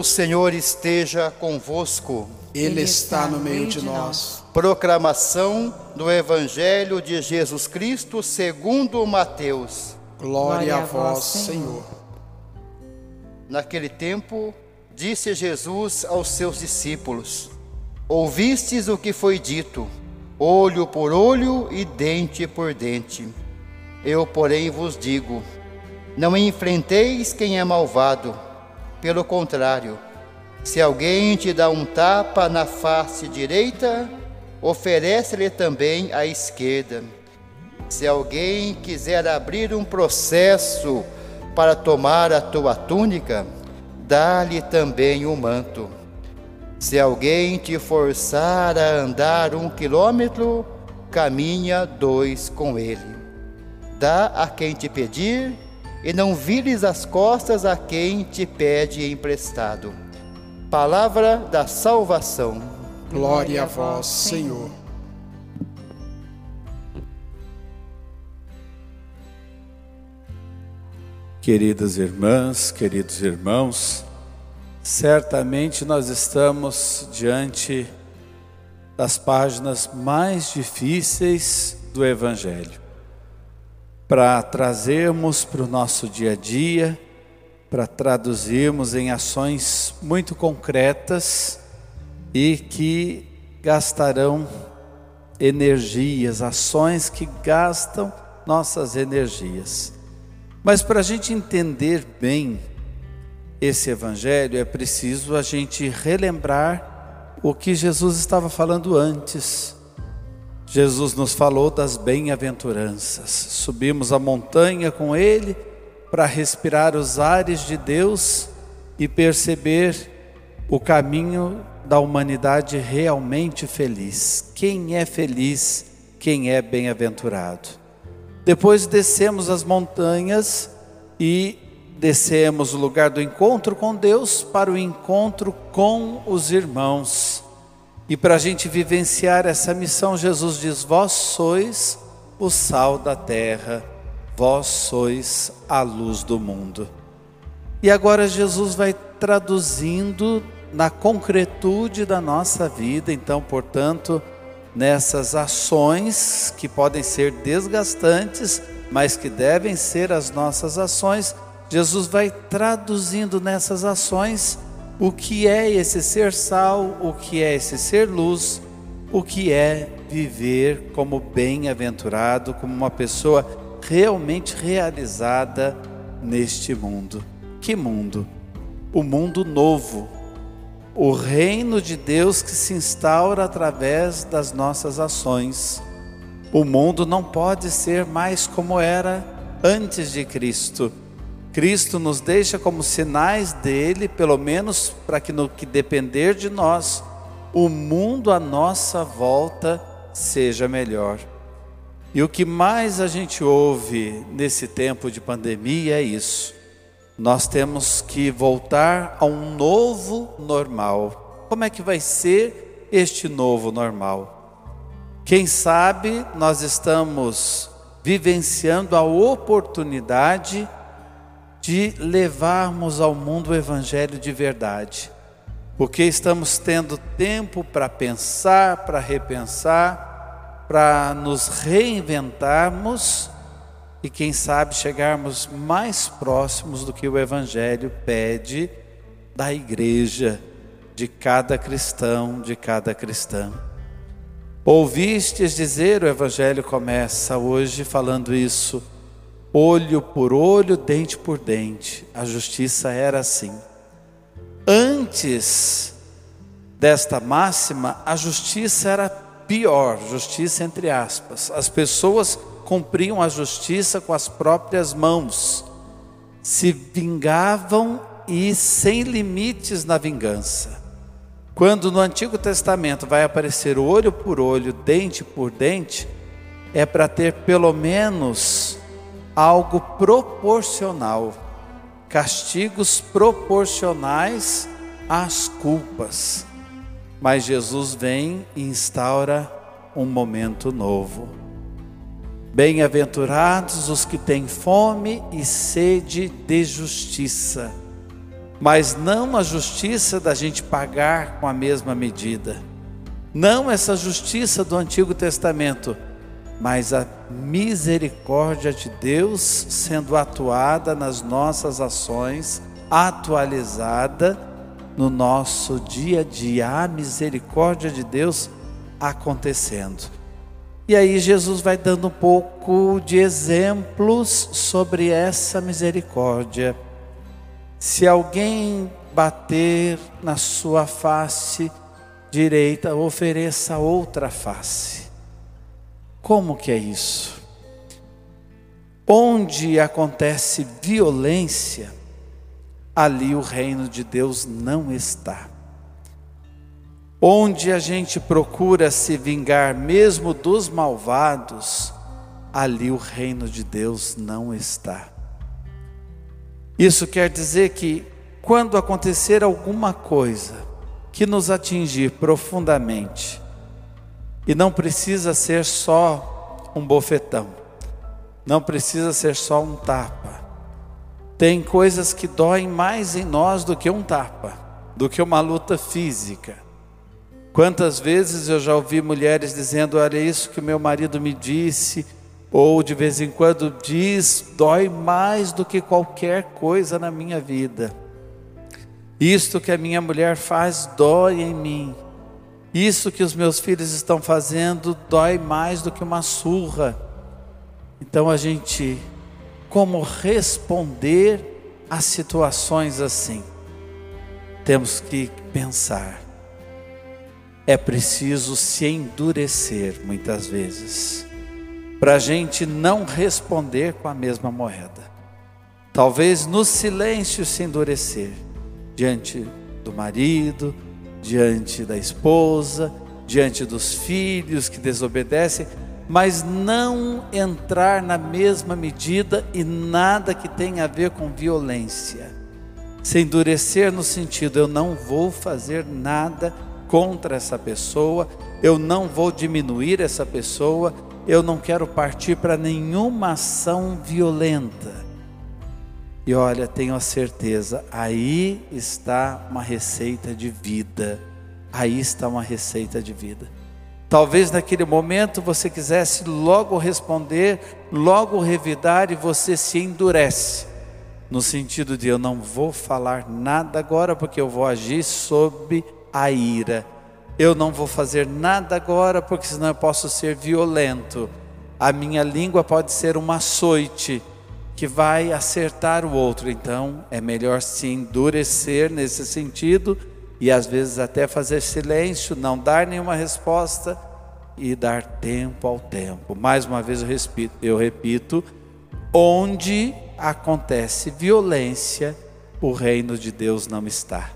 O Senhor esteja convosco. Ele está no meio de nós. Proclamação do Evangelho de Jesus Cristo segundo Mateus. Glória a vós, Senhor. Naquele tempo, disse Jesus aos seus discípulos: Ouvistes o que foi dito, olho por olho e dente por dente. Eu, porém, vos digo: não enfrenteis quem é malvado. Pelo contrário, se alguém te dá um tapa na face direita, oferece-lhe também a esquerda. Se alguém quiser abrir um processo para tomar a tua túnica, dá-lhe também o um manto. Se alguém te forçar a andar um quilômetro, caminha dois com ele. Dá a quem te pedir e não vires as costas a quem te pede emprestado. Palavra da salvação. Glória a vós, Senhor. Queridas irmãs, queridos irmãos, certamente nós estamos diante das páginas mais difíceis do Evangelho para trazermos para o nosso dia a dia, para traduzirmos em ações muito concretas e que gastarão energias, ações que gastam nossas energias. Mas para a gente entender bem esse Evangelho, é preciso a gente relembrar o que Jesus estava falando antes Jesus nos falou das bem-aventuranças. Subimos a montanha com Ele para respirar os ares de Deus e perceber o caminho da humanidade realmente feliz. Quem é feliz, quem é bem-aventurado. Depois descemos as montanhas e descemos o lugar do encontro com Deus para o encontro com os irmãos. E para a gente vivenciar essa missão, Jesus diz: Vós sois o sal da terra, vós sois a luz do mundo. E agora Jesus vai traduzindo na concretude da nossa vida, então, portanto, nessas ações que podem ser desgastantes, mas que devem ser as nossas ações, Jesus vai traduzindo nessas ações o que é esse ser sal, o que é esse ser luz, o que é viver como bem-aventurado, como uma pessoa realmente realizada neste mundo. Que mundo? O mundo novo, o reino de Deus que se instaura através das nossas ações. O mundo não pode ser mais como era antes de Cristo. Cristo nos deixa como sinais dele, pelo menos para que no que depender de nós, o mundo à nossa volta seja melhor. E o que mais a gente ouve nesse tempo de pandemia é isso. Nós temos que voltar a um novo normal. Como é que vai ser este novo normal? Quem sabe nós estamos vivenciando a oportunidade de levarmos ao mundo o Evangelho de verdade, porque estamos tendo tempo para pensar, para repensar, para nos reinventarmos e, quem sabe, chegarmos mais próximos do que o Evangelho pede da igreja, de cada cristão, de cada cristã. Ouvistes dizer, o Evangelho começa hoje falando isso olho por olho, dente por dente. A justiça era assim. Antes desta máxima, a justiça era pior, justiça entre aspas. As pessoas cumpriam a justiça com as próprias mãos, se vingavam e sem limites na vingança. Quando no Antigo Testamento vai aparecer olho por olho, dente por dente, é para ter pelo menos algo proporcional, castigos proporcionais às culpas. Mas Jesus vem e instaura um momento novo. Bem-aventurados os que têm fome e sede de justiça, mas não a justiça da gente pagar com a mesma medida. Não essa justiça do Antigo Testamento, mas a misericórdia de Deus sendo atuada nas nossas ações, atualizada no nosso dia a dia, a misericórdia de Deus acontecendo. E aí Jesus vai dando um pouco de exemplos sobre essa misericórdia. Se alguém bater na sua face direita, ofereça outra face. Como que é isso? Onde acontece violência, ali o reino de Deus não está. Onde a gente procura se vingar mesmo dos malvados, ali o reino de Deus não está. Isso quer dizer que quando acontecer alguma coisa que nos atingir profundamente, e não precisa ser só um bofetão, não precisa ser só um tapa. Tem coisas que doem mais em nós do que um tapa, do que uma luta física. Quantas vezes eu já ouvi mulheres dizendo: Olha, isso que meu marido me disse ou de vez em quando diz, dói mais do que qualquer coisa na minha vida. Isto que a minha mulher faz dói em mim. Isso que os meus filhos estão fazendo dói mais do que uma surra. Então a gente, como responder a situações assim? Temos que pensar. É preciso se endurecer muitas vezes para a gente não responder com a mesma moeda. Talvez no silêncio se endurecer diante do marido, diante da esposa, diante dos filhos que desobedecem, mas não entrar na mesma medida e nada que tenha a ver com violência. Se endurecer no sentido, eu não vou fazer nada contra essa pessoa, eu não vou diminuir essa pessoa, eu não quero partir para nenhuma ação violenta. E olha, tenho a certeza, aí está uma receita de vida. Aí está uma receita de vida. Talvez naquele momento você quisesse logo responder, logo revidar e você se endurece. No sentido de eu não vou falar nada agora porque eu vou agir sob a ira eu não vou fazer nada agora, porque senão eu posso ser violento. A minha língua pode ser uma açoite que vai acertar o outro. Então, é melhor se endurecer nesse sentido e às vezes até fazer silêncio, não dar nenhuma resposta e dar tempo ao tempo. Mais uma vez eu repito, eu repito onde acontece violência, o reino de Deus não está.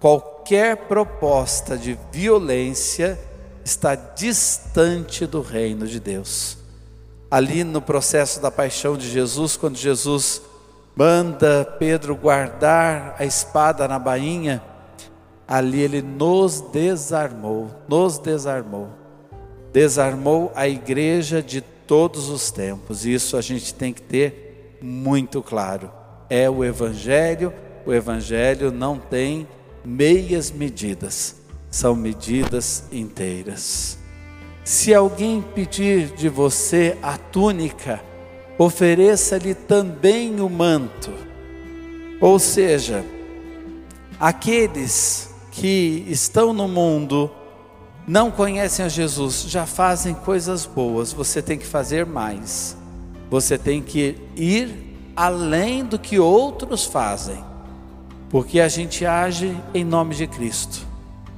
Qualquer qualquer proposta de violência está distante do reino de Deus. Ali no processo da paixão de Jesus, quando Jesus manda Pedro guardar a espada na bainha, ali ele nos desarmou, nos desarmou. Desarmou a igreja de todos os tempos. Isso a gente tem que ter muito claro. É o evangelho, o evangelho não tem meias medidas, são medidas inteiras. Se alguém pedir de você a túnica, ofereça-lhe também o manto. Ou seja, aqueles que estão no mundo, não conhecem a Jesus, já fazem coisas boas, você tem que fazer mais. Você tem que ir além do que outros fazem porque a gente age em nome de Cristo.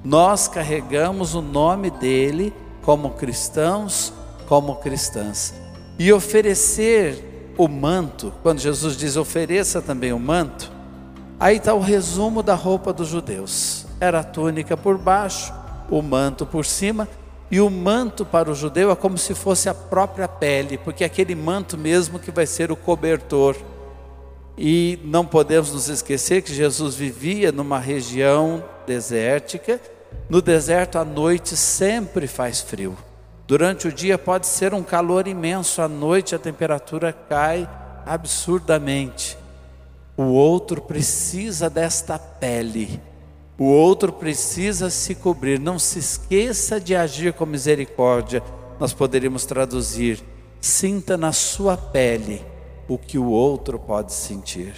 Nós carregamos o nome dele como cristãos, como cristãs. E oferecer o manto, quando Jesus diz ofereça também o manto, aí está o resumo da roupa dos judeus: era a túnica por baixo, o manto por cima, e o manto para o judeu é como se fosse a própria pele, porque é aquele manto mesmo que vai ser o cobertor e não podemos nos esquecer que Jesus vivia numa região desértica. No deserto, à noite sempre faz frio. Durante o dia pode ser um calor imenso, à noite a temperatura cai absurdamente. O outro precisa desta pele. O outro precisa se cobrir. Não se esqueça de agir com misericórdia. Nós poderíamos traduzir: sinta na sua pele o que o outro pode sentir.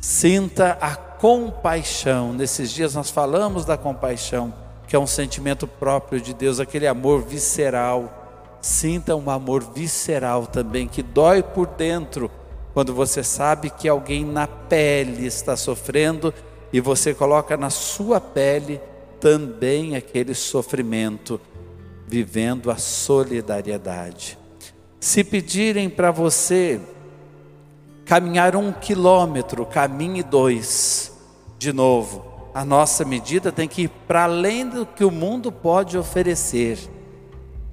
Sinta a compaixão. Nesses dias nós falamos da compaixão, que é um sentimento próprio de Deus, aquele amor visceral. Sinta um amor visceral também, que dói por dentro, quando você sabe que alguém na pele está sofrendo e você coloca na sua pele também aquele sofrimento, vivendo a solidariedade. Se pedirem para você caminhar um quilômetro, caminhe dois. De novo, a nossa medida tem que ir para além do que o mundo pode oferecer.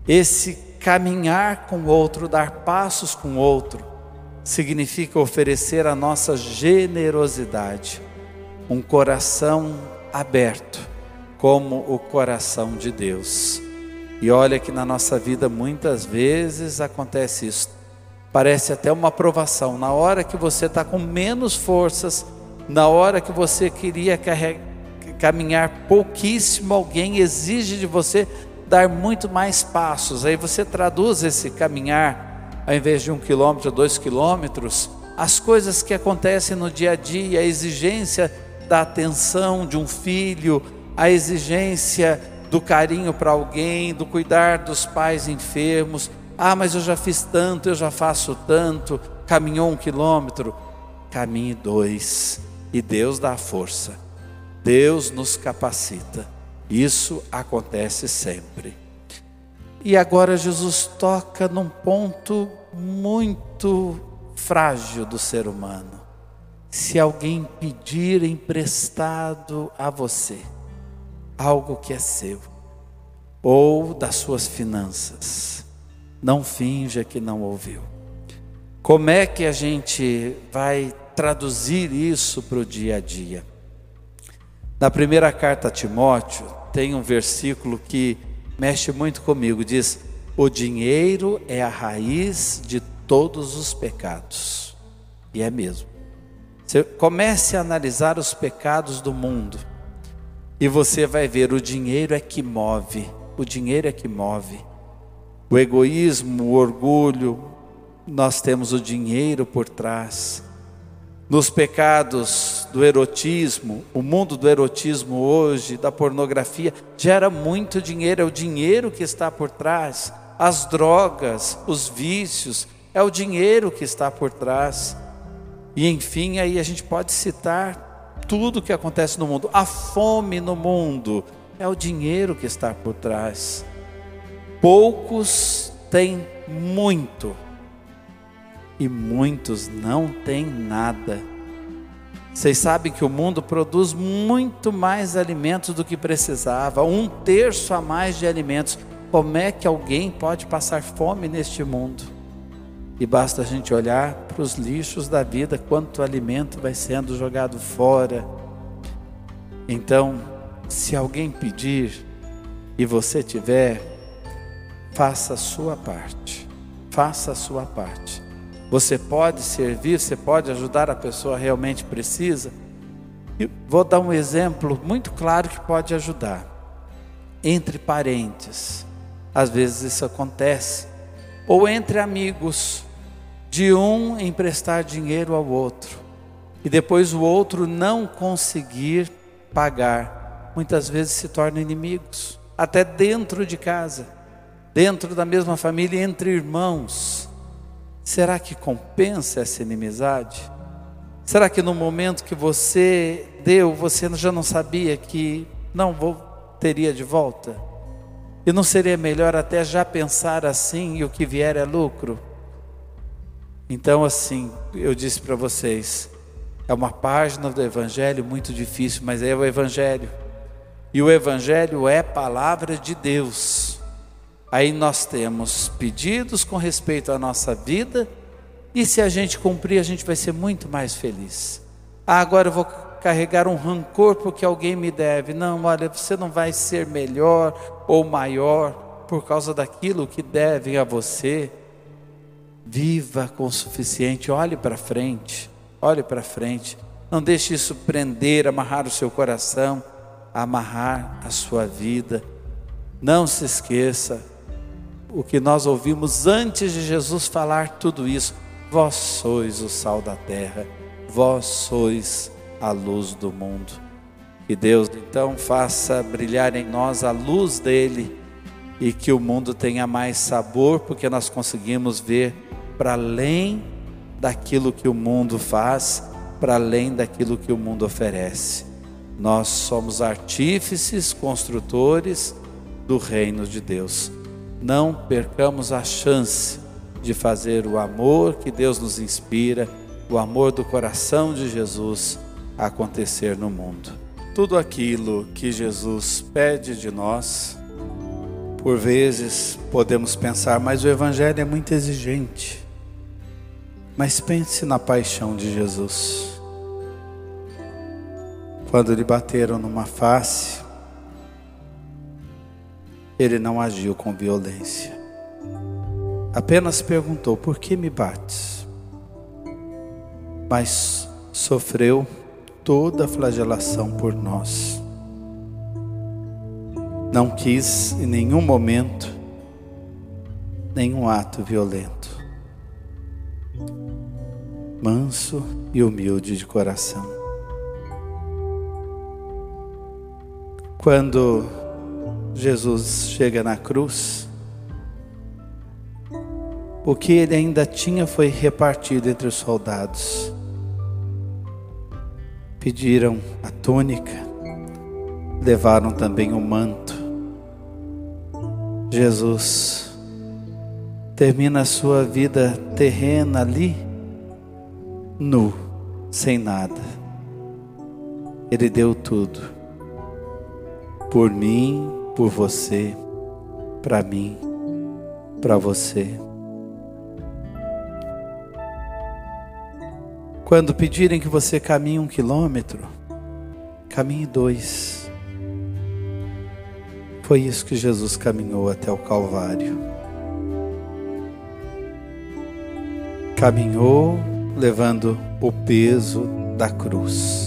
Esse caminhar com o outro, dar passos com o outro, significa oferecer a nossa generosidade, um coração aberto, como o coração de Deus. E olha que na nossa vida muitas vezes acontece isso. Parece até uma aprovação. Na hora que você está com menos forças, na hora que você queria caminhar pouquíssimo, alguém exige de você dar muito mais passos. Aí você traduz esse caminhar, ao invés de um quilômetro, dois quilômetros, as coisas que acontecem no dia a dia, a exigência da atenção de um filho, a exigência do carinho para alguém, do cuidar dos pais enfermos. Ah, mas eu já fiz tanto, eu já faço tanto. Caminhou um quilômetro, caminhe dois. E Deus dá a força, Deus nos capacita. Isso acontece sempre. E agora Jesus toca num ponto muito frágil do ser humano. Se alguém pedir emprestado a você, algo que é seu, ou das suas finanças. Não finja que não ouviu. Como é que a gente vai traduzir isso para o dia a dia? Na primeira carta a Timóteo, tem um versículo que mexe muito comigo: diz, O dinheiro é a raiz de todos os pecados. E é mesmo. Você comece a analisar os pecados do mundo e você vai ver, o dinheiro é que move, o dinheiro é que move. O egoísmo, o orgulho, nós temos o dinheiro por trás. Nos pecados do erotismo, o mundo do erotismo hoje, da pornografia, gera muito dinheiro, é o dinheiro que está por trás. As drogas, os vícios, é o dinheiro que está por trás. E enfim, aí a gente pode citar tudo que acontece no mundo. A fome no mundo é o dinheiro que está por trás. Poucos têm muito e muitos não têm nada. Vocês sabem que o mundo produz muito mais alimentos do que precisava, um terço a mais de alimentos. Como é que alguém pode passar fome neste mundo? E basta a gente olhar para os lixos da vida, quanto alimento vai sendo jogado fora. Então, se alguém pedir e você tiver, faça a sua parte. Faça a sua parte. Você pode servir, você pode ajudar a pessoa realmente precisa. E vou dar um exemplo muito claro que pode ajudar. Entre parentes, às vezes isso acontece, ou entre amigos de um emprestar dinheiro ao outro e depois o outro não conseguir pagar, muitas vezes se tornam inimigos, até dentro de casa, dentro da mesma família, entre irmãos. Será que compensa essa inimizade? Será que no momento que você deu, você já não sabia que não vou, teria de volta? E não seria melhor até já pensar assim e o que vier é lucro? Então, assim, eu disse para vocês, é uma página do Evangelho muito difícil, mas é o Evangelho. E o Evangelho é palavra de Deus. Aí nós temos pedidos com respeito à nossa vida, e se a gente cumprir, a gente vai ser muito mais feliz. Ah, agora eu vou carregar um rancor porque alguém me deve. Não, olha, você não vai ser melhor ou maior por causa daquilo que devem a você. Viva com o suficiente, olhe para frente. Olhe para frente. Não deixe isso prender, amarrar o seu coração, amarrar a sua vida. Não se esqueça o que nós ouvimos antes de Jesus falar tudo isso. Vós sois o sal da terra, vós sois a luz do mundo. Que Deus então faça brilhar em nós a luz dele e que o mundo tenha mais sabor, porque nós conseguimos ver para além daquilo que o mundo faz, para além daquilo que o mundo oferece. Nós somos artífices, construtores do reino de Deus. Não percamos a chance de fazer o amor que Deus nos inspira, o amor do coração de Jesus acontecer no mundo. Tudo aquilo que Jesus pede de nós, por vezes podemos pensar, mas o Evangelho é muito exigente. Mas pense na paixão de Jesus. Quando lhe bateram numa face, ele não agiu com violência. Apenas perguntou: Por que me bates? Mas sofreu toda a flagelação por nós. Não quis em nenhum momento nenhum ato violento. Manso e humilde de coração. Quando Jesus chega na cruz, o que ele ainda tinha foi repartido entre os soldados. Pediram a túnica, levaram também o manto. Jesus termina a sua vida terrena ali, nu, sem nada. Ele deu tudo. Por mim, por você, para mim, para você. Quando pedirem que você caminhe um quilômetro, caminhe dois. Foi isso que Jesus caminhou até o Calvário. Caminhou levando o peso da cruz.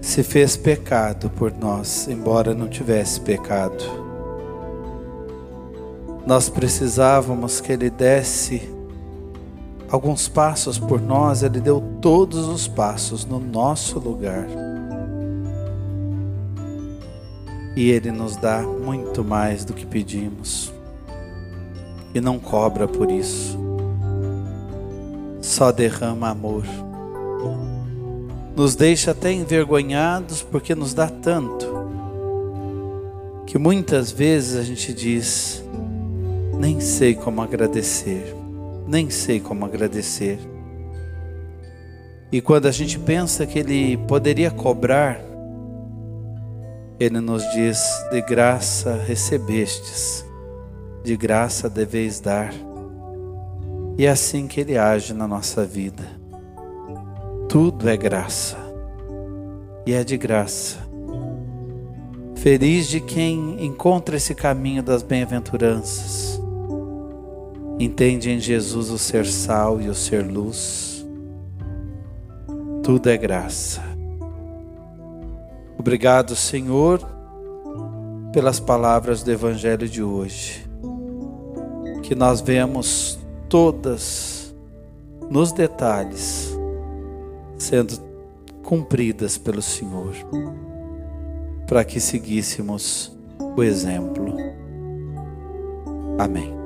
Se fez pecado por nós, embora não tivesse pecado. Nós precisávamos que Ele desse alguns passos por nós, Ele deu todos os passos no nosso lugar. E Ele nos dá muito mais do que pedimos. E não cobra por isso. Só derrama amor. Nos deixa até envergonhados porque nos dá tanto. Que muitas vezes a gente diz: nem sei como agradecer nem sei como agradecer. E quando a gente pensa que Ele poderia cobrar, Ele nos diz: de graça recebestes, de graça deveis dar. E é assim que Ele age na nossa vida. Tudo é graça, e é de graça. Feliz de quem encontra esse caminho das bem-aventuranças entende em Jesus o ser sal e o ser luz. Tudo é graça. Obrigado, Senhor, pelas palavras do Evangelho de hoje, que nós vemos todas nos detalhes sendo cumpridas pelo Senhor, para que seguíssemos o exemplo. Amém.